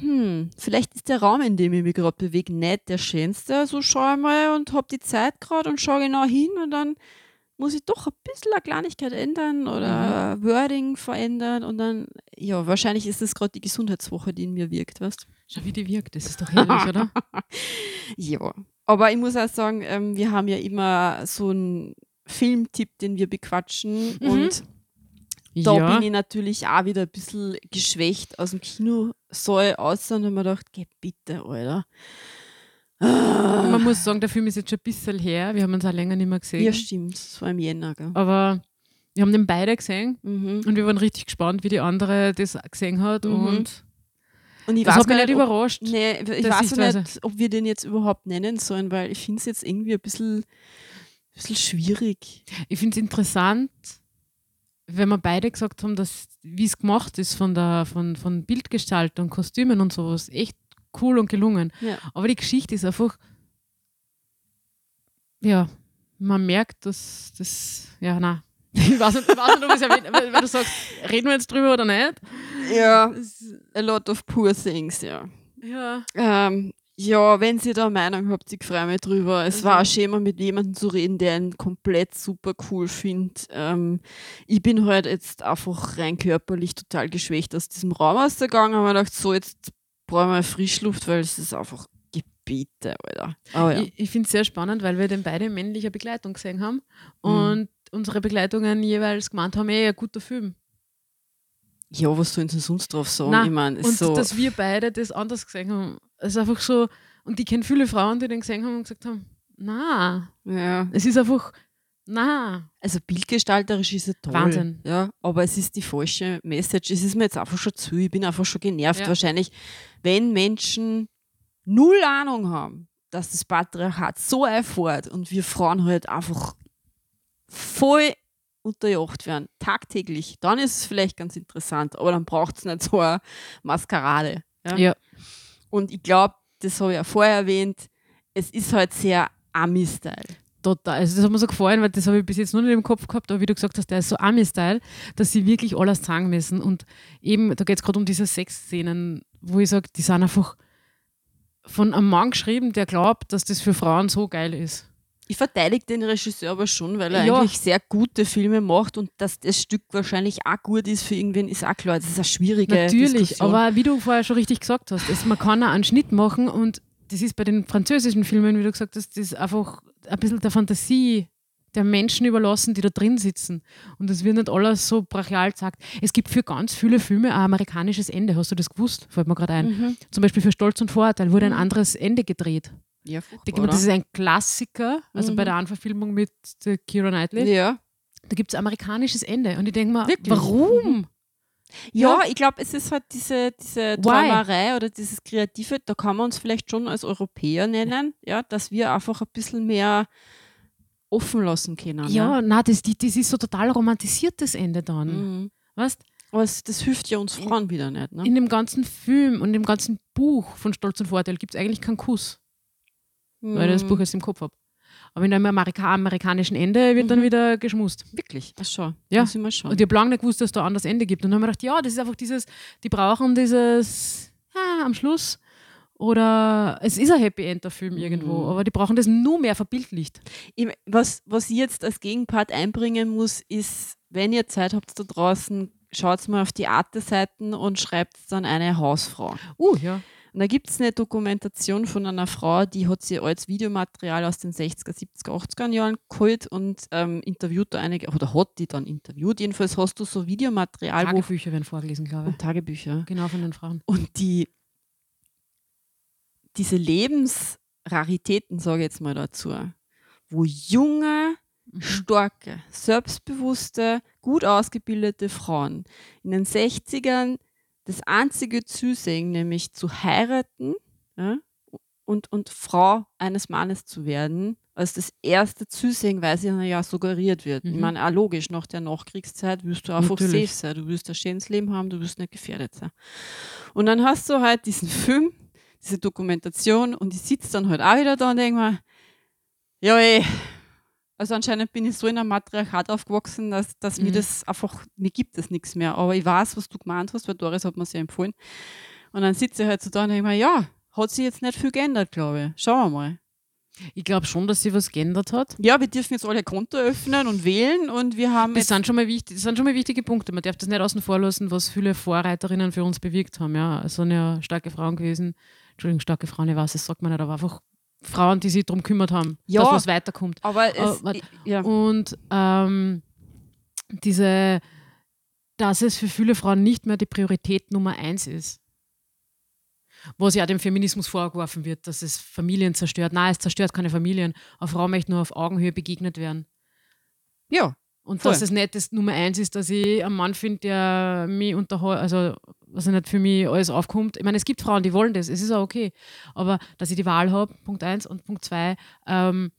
Hm, vielleicht ist der Raum, in dem ich mich gerade bewege, nicht der schönste. So schaue ich mal und habe die Zeit gerade und schaue genau hin und dann muss ich doch ein bisschen eine Kleinigkeit ändern oder Mhm. Wording verändern und dann, ja, wahrscheinlich ist das gerade die Gesundheitswoche, die in mir wirkt, weißt Schau, wie die wirkt. Das ist doch herrlich, oder? Ja, aber ich muss auch sagen, ähm, wir haben ja immer so einen Filmtipp, den wir bequatschen Mhm. und da ja. bin ich natürlich auch wieder ein bisschen geschwächt aus dem Kinosaal aus und habe mir gedacht, geh bitte, Alter. Ah. Man muss sagen, der Film ist jetzt schon ein bisschen her. Wir haben uns auch länger nicht mehr gesehen. Ja, stimmt, das war im Jänner, gell? Aber wir haben den beide gesehen Mhm. und wir waren richtig gespannt, wie die andere das gesehen hat. Mhm. Und Und ich das weiß hat mich gar nicht nicht, ob, überrascht. nee, ich weiß nicht, ob wir den jetzt überhaupt nennen sollen, weil ich finde es jetzt irgendwie ein bisschen, bisschen schwierig. Ich finde es interessant, wenn wir beide gesagt haben, dass wie es gemacht ist von der von, von Bildgestaltung, Kostümen und sowas, echt cool und gelungen. Ja. Aber die Geschichte ist einfach, ja, man merkt, dass das, ja, na, Ich weiß nicht, ich weiß nicht ob ich es erwähnt weil, weil du sagst, reden wir jetzt drüber oder nicht? Ja, a lot of poor things, ja. Ja. Ähm, ja, wenn ihr da Meinung habt, ich freue mich drüber. Es war auch schön, mal mit jemandem zu reden, der ihn komplett super cool findet. Ähm, ich bin halt jetzt einfach rein körperlich total geschwächt aus diesem Raum ausgegangen, aber gedacht, so, jetzt brauchen wir Frischluft, weil es ist einfach Gebiete, Alter. Oh, ja. Ich, ich finde es sehr spannend, weil wir den beide in männlicher Begleitung gesehen haben Mhm. und unsere Begleitungen jeweils gemeint haben, ey, ein guter Film. Ja, was sollen sie sonst drauf sagen? Nein, ich meine, Und ist so. dass wir beide das anders gesehen haben. Es ist einfach so, und ich kenne viele Frauen, die den gesehen haben und gesagt haben, na, ja. es ist einfach, na. Also bildgestalterisch ist es toll. Wahnsinn. Ja, aber es ist die falsche Message. Es ist mir jetzt einfach schon zu. Ich bin einfach schon genervt. Ja. Wahrscheinlich, wenn Menschen null Ahnung haben, dass das Patriarchat so erfährt und wir Frauen halt einfach voll unterjocht werden, tagtäglich, dann ist es vielleicht ganz interessant. Aber dann braucht es nicht so eine Maskerade. Ja? Ja. Und ich glaube, das habe ich ja vorher erwähnt, es ist halt sehr Ami-Style. Total. Also das hat mir so gefallen, weil das habe ich bis jetzt nur nicht im Kopf gehabt, aber wie du gesagt hast, der ist so Ami-Style, dass sie wirklich alles sagen müssen. Und eben, da geht es gerade um diese Sexszenen, wo ich sage, die sind einfach von einem Mann geschrieben, der glaubt, dass das für Frauen so geil ist. Ich verteidige den Regisseur aber schon, weil er Ja. eigentlich sehr gute Filme macht und dass das Stück wahrscheinlich auch gut ist für irgendwen, ist auch klar. Das ist eine schwierige Natürlich, Diskussion. aber wie du vorher schon richtig gesagt hast, es, man kann auch einen Schnitt machen und das ist bei den französischen Filmen, wie du gesagt hast, das ist einfach ein bisschen der Fantasie der Menschen überlassen, die da drin sitzen. Und es wird nicht alles so brachial gesagt. Es gibt für ganz viele Filme ein amerikanisches Ende. Hast du das gewusst? Fällt mir gerade ein. Mhm. Zum Beispiel für Stolz und Vorurteil wurde ein anderes Ende gedreht. Ja, furchtbar, mal, das ist ein Klassiker, also Mhm. bei der Anverfilmung mit der Kira Knightley. ja. Da gibt es amerikanisches Ende. Und ich denke mir, Wirklich? warum? ja, ich glaube, es ist halt diese, diese? Träumerei oder dieses Kreative, da kann man uns vielleicht schon als Europäer nennen, ja, dass wir einfach ein bisschen mehr offen lassen können. Ja, na, das, die, das ist so total romantisiertes Ende dann. Mhm. Weißt? Aber es, das hilft ja uns Frauen wieder nicht. Ne? In dem ganzen Film und dem ganzen Buch von Stolz und Vorteil gibt es eigentlich keinen Kuss, weil ich das Mhm. Buch jetzt im Kopf habe. Aber in einem Amerika amerikanischen Ende wird dann Mhm. wieder geschmust. Wirklich, ach schon. Ja. Ich mal schauen. Und ich habe lange nicht gewusst, dass es da ein anderes Ende gibt. Und dann habe ich gedacht, ja, das ist einfach dieses, die brauchen dieses ah, am Schluss. Oder es ist ein Happy End, der Film irgendwo, Mhm. aber die brauchen das nur mehr verbildlicht. Ich, was, was ich jetzt als Gegenpart einbringen muss, ist, wenn ihr Zeit habt da draußen, schaut mal auf die Arte-Seiten und schreibt dann eine Hausfrau. Uh, ja. Und da gibt es eine Dokumentation von einer Frau, die hat sie als Videomaterial aus den 60er, 70er, 80er Jahren geholt und ähm, interviewt da einige, oder hat die dann interviewt. Jedenfalls hast du so Videomaterial wo, Tagebücher werden vorgelesen, glaube ich. und Tagebücher. Genau von den Frauen. Und die, diese Lebensraritäten, sage ich jetzt mal dazu, wo junge, Mhm. starke, selbstbewusste, gut ausgebildete Frauen in den 60ern das einzige Zusehen, nämlich zu heiraten ja, und, und Frau eines Mannes zu werden, als das erste Zusehen, weil sie ihnen ja suggeriert wird. Ich Mhm. meine, auch logisch, nach der Nachkriegszeit willst du einfach Natürlich. safe sein, du willst ein schönes Leben haben, du willst nicht gefährdet sein. Und dann hast du halt diesen Film, diese Dokumentation und ich sitze dann halt auch wieder da und denke mir, ja ey, also anscheinend bin ich so in einem Matriarchat aufgewachsen, dass, dass mir Mhm. das einfach, mir gibt es nichts mehr. Aber ich weiß, was du gemeint hast, weil Doris hat mir ja empfohlen. Und dann sitze ich halt so da und denke mir, ja, hat sich jetzt nicht viel geändert, glaube ich. Schauen wir mal. Ich glaube schon, dass sie was geändert hat. Ja, wir dürfen jetzt alle Konto öffnen und wählen und wir haben Das sind, schon mal wichtig, das sind schon mal wichtige Punkte. Man darf das nicht außen vor lassen, was viele Vorreiterinnen für uns bewirkt haben. Ja. Es sind ja starke Frauen gewesen. Entschuldigung, starke Frauen, ich weiß, das sagt man nicht, aber einfach Frauen, die sich darum gekümmert haben, Ja. dass was weiterkommt. aber es, wart. ja. Und ähm, diese, dass es für viele Frauen nicht mehr die Priorität Nummer eins ist. Was ja dem Feminismus vorgeworfen wird, dass es Familien zerstört. Nein, es zerstört keine Familien. Eine Frau möchte nur auf Augenhöhe begegnet werden. ja, Und Voll. dass es nicht das Nummer eins ist, dass ich einen Mann finde, der mich unterhält, also was nicht für mich alles aufkommt. Ich meine, es gibt Frauen, die wollen das, es ist auch okay. Aber dass ich die Wahl habe, Punkt eins und Punkt zwei, ähm,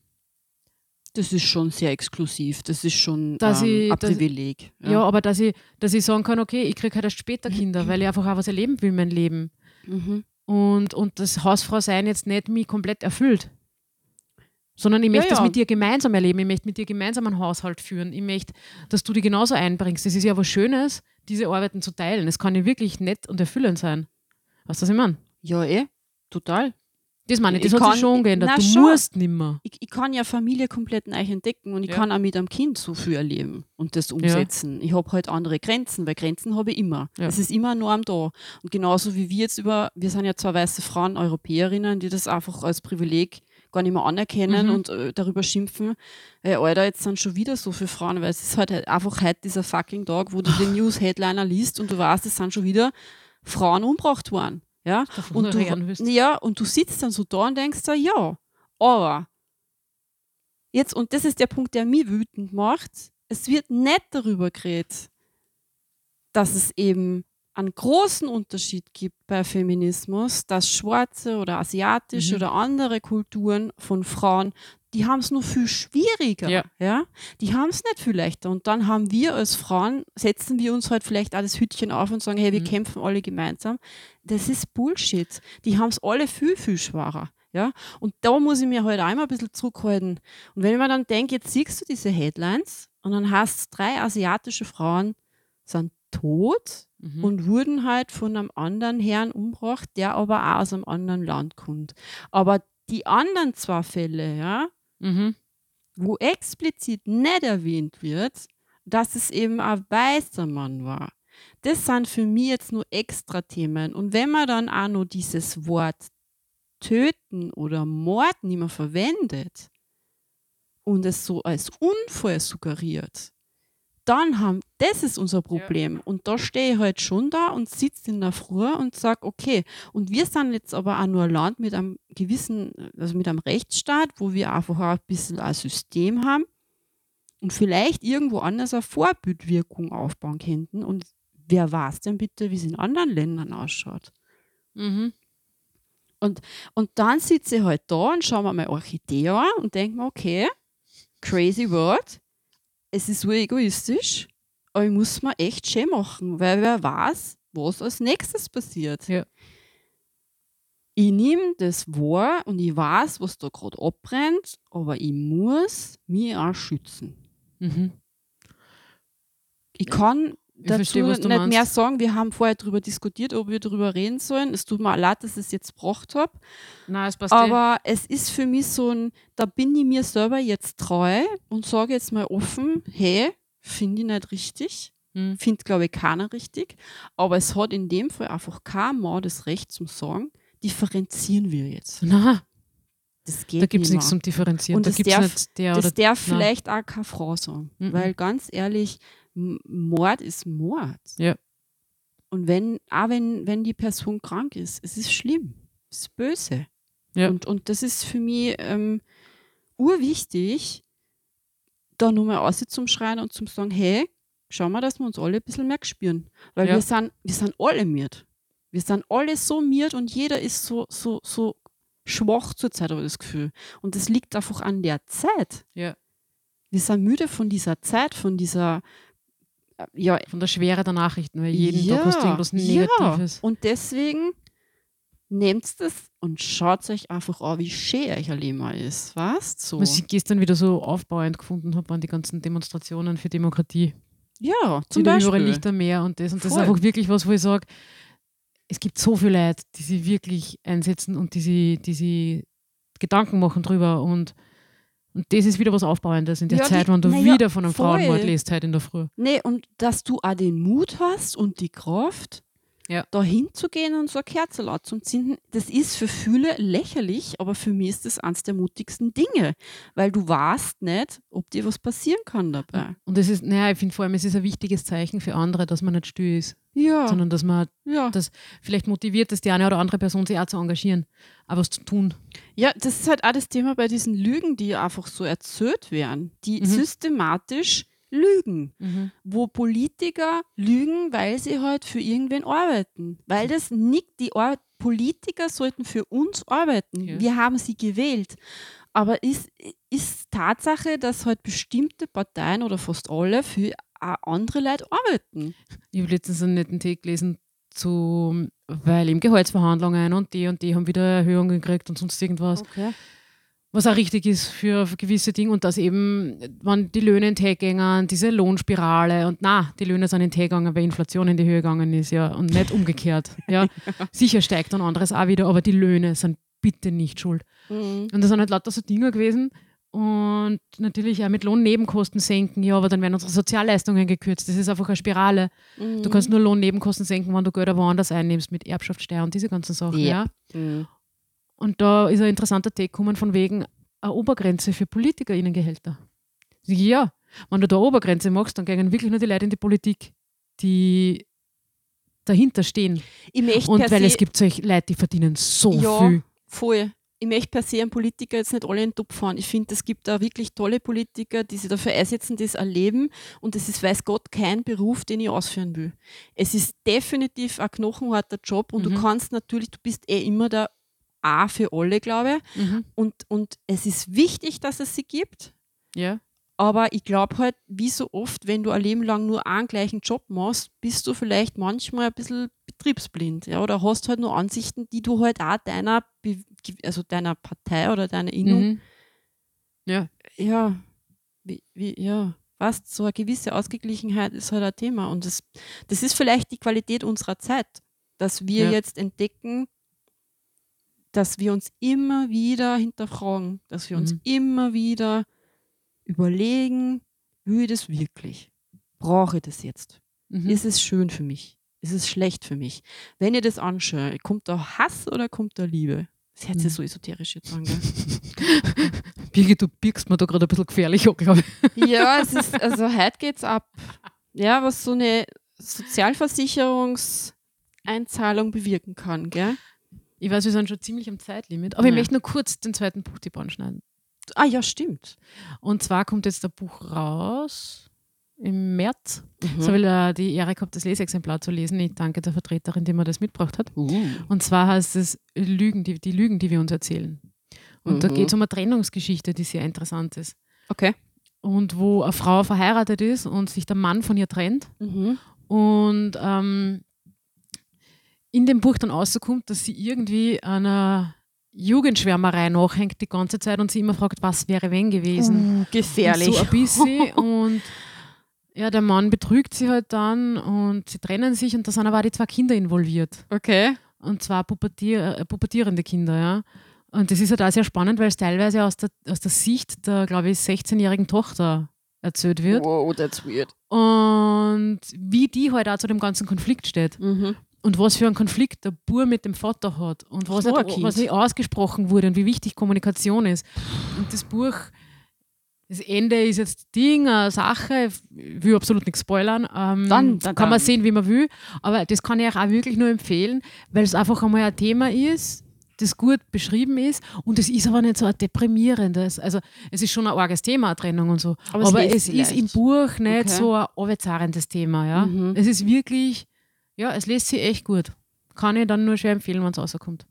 das ist schon sehr exklusiv. Das ist schon Dass ähm, ich- ein Privileg. ja. aber dass ich, dass ich sagen kann, okay, ich kriege halt erst später Kinder, weil ich einfach auch was erleben will, mein Leben. Mhm. Und, und das Hausfrau sein jetzt nicht mich komplett erfüllt. Sondern ich möchte Ja, das ja. mit dir gemeinsam erleben. Ich möchte mit dir gemeinsam einen Haushalt führen. Ich möchte, dass du dich genauso einbringst. Das ist ja was Schönes, diese Arbeiten zu teilen. Es kann ja wirklich nett und erfüllend sein. Weißt du, was ich meine? Ja, eh, total. Das meine ich, das Ich hat kann- sich schon geändert. na, Du schon. musst nimmer. Ich, ich kann ja Familie komplett neu entdecken und ich Ja. kann auch mit einem Kind so viel erleben und das umsetzen. Ich habe halt andere Grenzen, weil Grenzen habe ich immer. Es ist immer eine Norm da. Und genauso wie wir jetzt über, wir sind ja zwei weiße Frauen, Europäerinnen, die das einfach als Privileg gar nicht mehr anerkennen Mhm. und äh, darüber schimpfen, äh, Alter, jetzt sind schon wieder so viele Frauen, weil es ist halt einfach heute dieser fucking Tag, wo du den News-Headliner liest und du weißt, es sind schon wieder Frauen umgebracht worden. Ja? Und du, ja, und du sitzt dann so da und denkst da, ja, aber jetzt, und das ist der Punkt, der mich wütend macht, es wird nicht darüber geredet, dass es eben einen großen Unterschied gibt bei Feminismus, dass schwarze oder asiatische Mhm. oder andere Kulturen von Frauen, die haben es nur viel schwieriger. Ja. Ja? Die haben es nicht viel leichter. Und dann haben wir als Frauen, setzen wir uns halt vielleicht das Hütchen auf und sagen, hey, wir Mhm. kämpfen alle gemeinsam. Das ist Bullshit. Die haben es alle viel, viel schwerer. Ja? Und da muss ich mir halt immer ein bisschen zurückhalten. Und wenn ich mir dann denke, jetzt siehst du diese Headlines und dann hast drei asiatische Frauen sind tot Mhm. und wurden halt von einem anderen Herrn umgebracht, der aber auch aus einem anderen Land kommt. Aber die anderen zwei Fälle, ja, Mhm. wo explizit nicht erwähnt wird, dass es eben ein weißer Mann war. Das sind für mich jetzt nur extra Themen. Und wenn man dann auch noch dieses Wort töten oder Mord nicht mehr verwendet und es so als Unfall suggeriert, dann haben, das ist unser Problem. Und da stehe ich halt schon da und sitze in der Früh und sage, okay, und wir sind jetzt aber auch nur ein Land mit einem gewissen, also mit einem Rechtsstaat, wo wir einfach auch ein bisschen ein System haben und vielleicht irgendwo anders eine Vorbildwirkung aufbauen könnten. Und wer weiß denn bitte, wie es in anderen Ländern ausschaut? Mhm. Und dann sitze ich halt da und schaue mir meine Orchidee an und denke mir, okay, crazy word. Es ist so egoistisch, aber ich muss mir echt schön machen, weil wer weiß, was als nächstes passiert. Ja. Ich nehme das wahr und ich weiß, was da gerade abbrennt, aber ich muss mich auch schützen. Mhm. Ich kann Ich dazu verstehe, was nicht meinst. mehr sagen. Wir haben vorher darüber diskutiert, ob wir darüber reden sollen. Es tut mir leid, dass ich es jetzt gebracht habe. Nein, es passt eh. Aber es ist für mich so ein, da bin ich mir selber jetzt treu und sage jetzt mal offen, hey, finde ich nicht richtig. Mhm. Finde, glaube ich, keiner richtig. Aber es hat in dem Fall einfach kein Mann das Recht zum Sagen, differenzieren wir jetzt. Na, Das geht da gibt es nicht nichts zum Differenzieren. Und da das darf- nicht der Das oder darf nein. vielleicht auch keine Frau sagen. Mhm. Weil ganz ehrlich, Mord ist Mord. Ja. Und wenn, auch wenn, wenn die Person krank ist, es ist schlimm. Es ist böse. Ja. Und, und das ist für mich ähm, urwichtig, da nur mal raus zum Schreien und zum sagen, hey, schau mal, dass wir uns alle ein bisschen mehr spüren. Weil Ja. wir, sind, wir sind alle miert. Wir sind alle so miert und jeder ist so, so, so schwach zurzeit, habe ich das Gefühl. Und das liegt einfach an der Zeit. Ja. Wir sind müde von dieser Zeit, von dieser, ja, Von der Schwere der Nachrichten, weil jeden ja, Tag hast du irgendwas Negatives. Ja. Und deswegen nehmt das und schaut euch einfach an, wie schön euch ein Leben ist. Was? So. Was ich gestern wieder so aufbauend gefunden habe, waren die ganzen Demonstrationen für Demokratie. Ja, zum überall Beispiel. Lichtermeer und das. Und das Voll. ist einfach wirklich was, wo ich sage, es gibt so viele Leute, die sich wirklich einsetzen und die sich, die sich Gedanken machen drüber. Und, und das ist wieder was Aufbauendes in der Ja, die- Zeit, wenn du ja, wieder von einem voll. Frauenmord liest heute in der Früh. Nee, und dass du auch den Mut hast und die Kraft, Ja. da hinzugehen und so eine Kerze laut zu zünden, das ist für viele lächerlich, aber für mich ist das eines der mutigsten Dinge, weil du weißt nicht, ob dir was passieren kann dabei. Und das ist, naja, ich finde vor allem, es ist ein wichtiges Zeichen für andere, dass man nicht still ist, Ja, sondern dass man ja. das vielleicht motiviert, dass die eine oder andere Person sich auch zu engagieren, auch was zu tun. Ja, das ist halt auch das Thema bei diesen Lügen, die einfach so erzählt werden, die Mhm. systematisch lügen, wo Politiker lügen, weil sie halt für irgendwen arbeiten. Weil das nicht die Ar Politiker sollten für uns arbeiten. Ja. Wir haben sie gewählt. Aber ist, ist Tatsache, dass halt bestimmte Parteien oder fast alle für auch andere Leute arbeiten. Ich habe letztens einen netten Take gelesen zu, weil eben Gehaltsverhandlungen und die und die haben wieder Erhöhungen gekriegt und sonst irgendwas. Okay. was auch richtig ist für, gewisse Dinge und dass eben, wenn die Löhne in Höhe gehen, diese Lohnspirale und na, die Löhne sind in Höhe gegangen, weil Inflation in die Höhe gegangen ist, ja, und nicht umgekehrt. Ja. Sicher steigt dann anderes auch wieder, aber die Löhne sind bitte nicht schuld. Mhm. Und das sind halt lauter so Dinge gewesen. Und natürlich auch mit Lohnnebenkosten senken, ja, aber dann werden unsere Sozialleistungen gekürzt. Das ist einfach eine Spirale. Mhm. Du kannst nur Lohnnebenkosten senken, wenn du Gelder woanders einnimmst, mit Erbschaftssteuer und diese ganzen Sachen. Yep. Ja. Mhm. Und da ist ein interessanter Take gekommen von wegen eine Obergrenze für PolitikerInnengehälter. Ja, wenn du da eine Obergrenze machst, dann gehen wirklich nur die Leute in die Politik, die dahinter stehen. Und weil es gibt solche Leute, die verdienen so Ja. viel. voll. Ich möchte per se einen Politiker jetzt nicht alle in den Topf fahren. Ich finde, es gibt da wirklich tolle Politiker, die sich dafür einsetzen, das erleben. Und es ist, weiß Gott, kein Beruf, den ich ausführen will. Es ist definitiv ein knochenharter Job und Mhm. du kannst natürlich, du bist eh immer der A für alle, glaube ich. Mhm. Und, und es ist wichtig, dass es sie gibt. Ja. Aber ich glaube halt, wie so oft, wenn du ein Leben lang nur einen gleichen Job machst, bist du vielleicht manchmal ein bisschen betriebsblind. Ja? Oder hast halt nur Ansichten, die du halt auch deiner, also deiner Partei oder deiner Innung, Mhm. Ja. ja, wie, wie, ja, weißt, so eine gewisse Ausgeglichenheit ist halt ein Thema. Und das, das ist vielleicht die Qualität unserer Zeit, dass wir Ja. jetzt entdecken, dass wir uns immer wieder hinterfragen, dass wir uns Mhm. immer wieder überlegen, will ich das wirklich? Brauche ich das jetzt? Mhm. Ist es schön für mich? Ist es schlecht für mich? Wenn ihr das anschaut, kommt da Hass oder kommt da Liebe? Das hört sich Mhm. so esoterisch jetzt an, gell? Birgit, du birgst mir da gerade ein bisschen gefährlich an, glaube ich. Ja, es ist, also heute geht's ab. Ja, was so eine Sozialversicherungseinzahlung bewirken kann, gell? Ich weiß, wir sind schon ziemlich am Zeitlimit, aber ich Ja. möchte nur kurz den zweiten Buchtipp anschneiden. Ah ja, stimmt. Und zwar kommt jetzt der Buch raus im März. Mhm. So will er die Ehre gehabt, das Lesexemplar zu lesen. Ich danke der Vertreterin, die mir das mitgebracht hat. Uh. Und zwar heißt es Lügen, die, die Lügen, die wir uns erzählen. Und da Mhm. geht es um eine Trennungsgeschichte, die sehr interessant ist. Okay. Und wo eine Frau verheiratet ist und sich der Mann von ihr trennt. Mhm. Und ähm, in dem Buch dann rauskommt, dass sie irgendwie einer Jugendschwärmerei nachhängt die ganze Zeit und sie immer fragt, was wäre wenn gewesen. Uh, gefährlich. Und so ein bisschen. und ja, der Mann betrügt sie halt dann und sie trennen sich und da sind aber auch die zwei Kinder involviert. Okay. Und zwar pubertier äh, pubertierende Kinder, ja. Und das ist halt auch sehr spannend, weil es teilweise aus der, aus der Sicht der, glaube ich, 16-jährigen Tochter erzählt wird. Wow, that's weird. Und wie die halt auch zu dem ganzen Konflikt steht. Mhm. Und was für einen Konflikt der Bur mit dem Vater hat. Und was, nicht, was nicht ausgesprochen wurde und wie wichtig Kommunikation ist. Und das Buch, das Ende ist jetzt Ding, eine Sache, ich will absolut nichts spoilern. Ähm, Dann, dann, kann man sehen, wie man will. Aber das kann ich auch wirklich nur empfehlen, weil es einfach einmal ein Thema ist, das gut beschrieben ist und es ist aber nicht so ein deprimierendes. Also es ist schon ein arges Thema, Trennung und so. Aber Aber, es ist im. Buch nicht Okay. so ein abzahrendes Thema. Ja? Mhm. Es ist wirklich, ja, es lässt sich echt gut. Kann ich dann nur schwer empfehlen, wenn es rauskommt.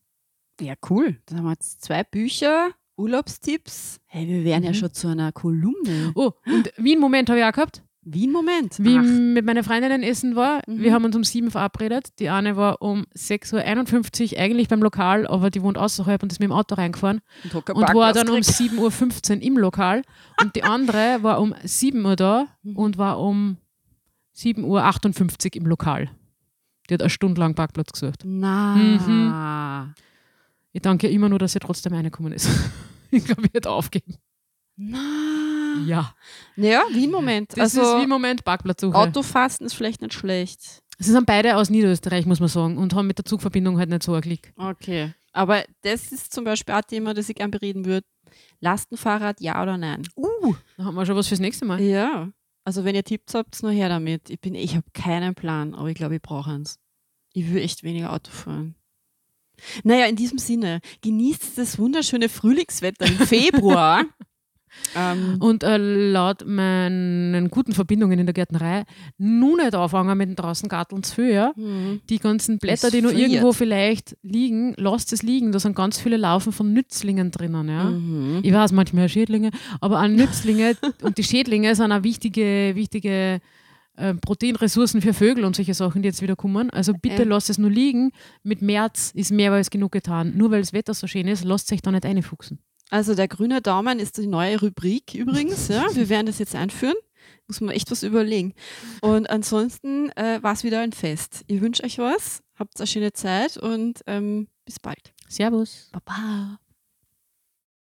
Ja, cool. Dann haben wir jetzt zwei Bücher, Urlaubstipps. Hey, wir wären ja Mhm. schon zu einer Kolumne. Oh, und Wien-Moment habe ich auch gehabt. Wie ein Moment. Wie ich mit meinen Freundinnen essen war. Mhm. Wir haben uns um sieben verabredet. Die eine war um 6.51 Uhr eigentlich beim Lokal, aber die wohnt außerhalb und ist mit dem Auto reingefahren. und Und war dann um gekriegt. 7.15 Uhr im Lokal. Und die andere war um 7 Uhr da Mhm. und war um 7.58 Uhr im Lokal. Die hat eine Stunde lang Parkplatz gesucht. Na. Ich danke ihr immer nur, dass sie trotzdem reingekommen ist. ich glaube, ich hätte aufgeben. Na. Ja. Naja, wie ein Moment. Das also, ist wie im Moment Parkplatzsuche. Autofasten ist vielleicht nicht schlecht. Sie sind beide aus Niederösterreich, muss man sagen, und haben mit der Zugverbindung halt nicht so einen Klick. Okay. Aber das ist zum Beispiel auch ein Thema, das ich gern bereden würde. Lastenfahrrad, ja oder nein? Uh, da haben wir schon was fürs nächste Mal. Ja. Also wenn ihr Tipps habt, nur her damit. Ich bin, ich habe keinen Plan, aber ich glaube, ich brauche eins. Ich will echt weniger Auto fahren. Naja, in diesem Sinne, genießt das wunderschöne Frühlingswetter im Februar. ähm, Und äh, laut meinen guten Verbindungen in der Gärtnerei, nun nicht anfangen mit dem draußen Garteln zu viel, ja. hm. Die ganzen Blätter, Es die noch friert. irgendwo vielleicht liegen, lasst es liegen. Da sind ganz viele Laufen von Nützlingen drinnen, ja. Mhm. Ich weiß manchmal Schädlinge, aber an Nützlinge und die Schädlinge sind auch wichtige, wichtige äh, Proteinressourcen für Vögel und solche Sachen, die jetzt wieder kommen. Also bitte Ja. lasst es nur liegen. Mit März ist mehr als genug getan. Nur weil das Wetter so schön ist, lasst euch da nicht einfuchsen. Also der grüne Daumen ist die neue Rubrik übrigens. Ja. Wir werden das jetzt einführen. Muss man echt was überlegen. Und ansonsten äh, war es wieder ein Fest. Ich wünsche euch was, habt eine schöne Zeit und ähm, bis bald. Servus. Baba.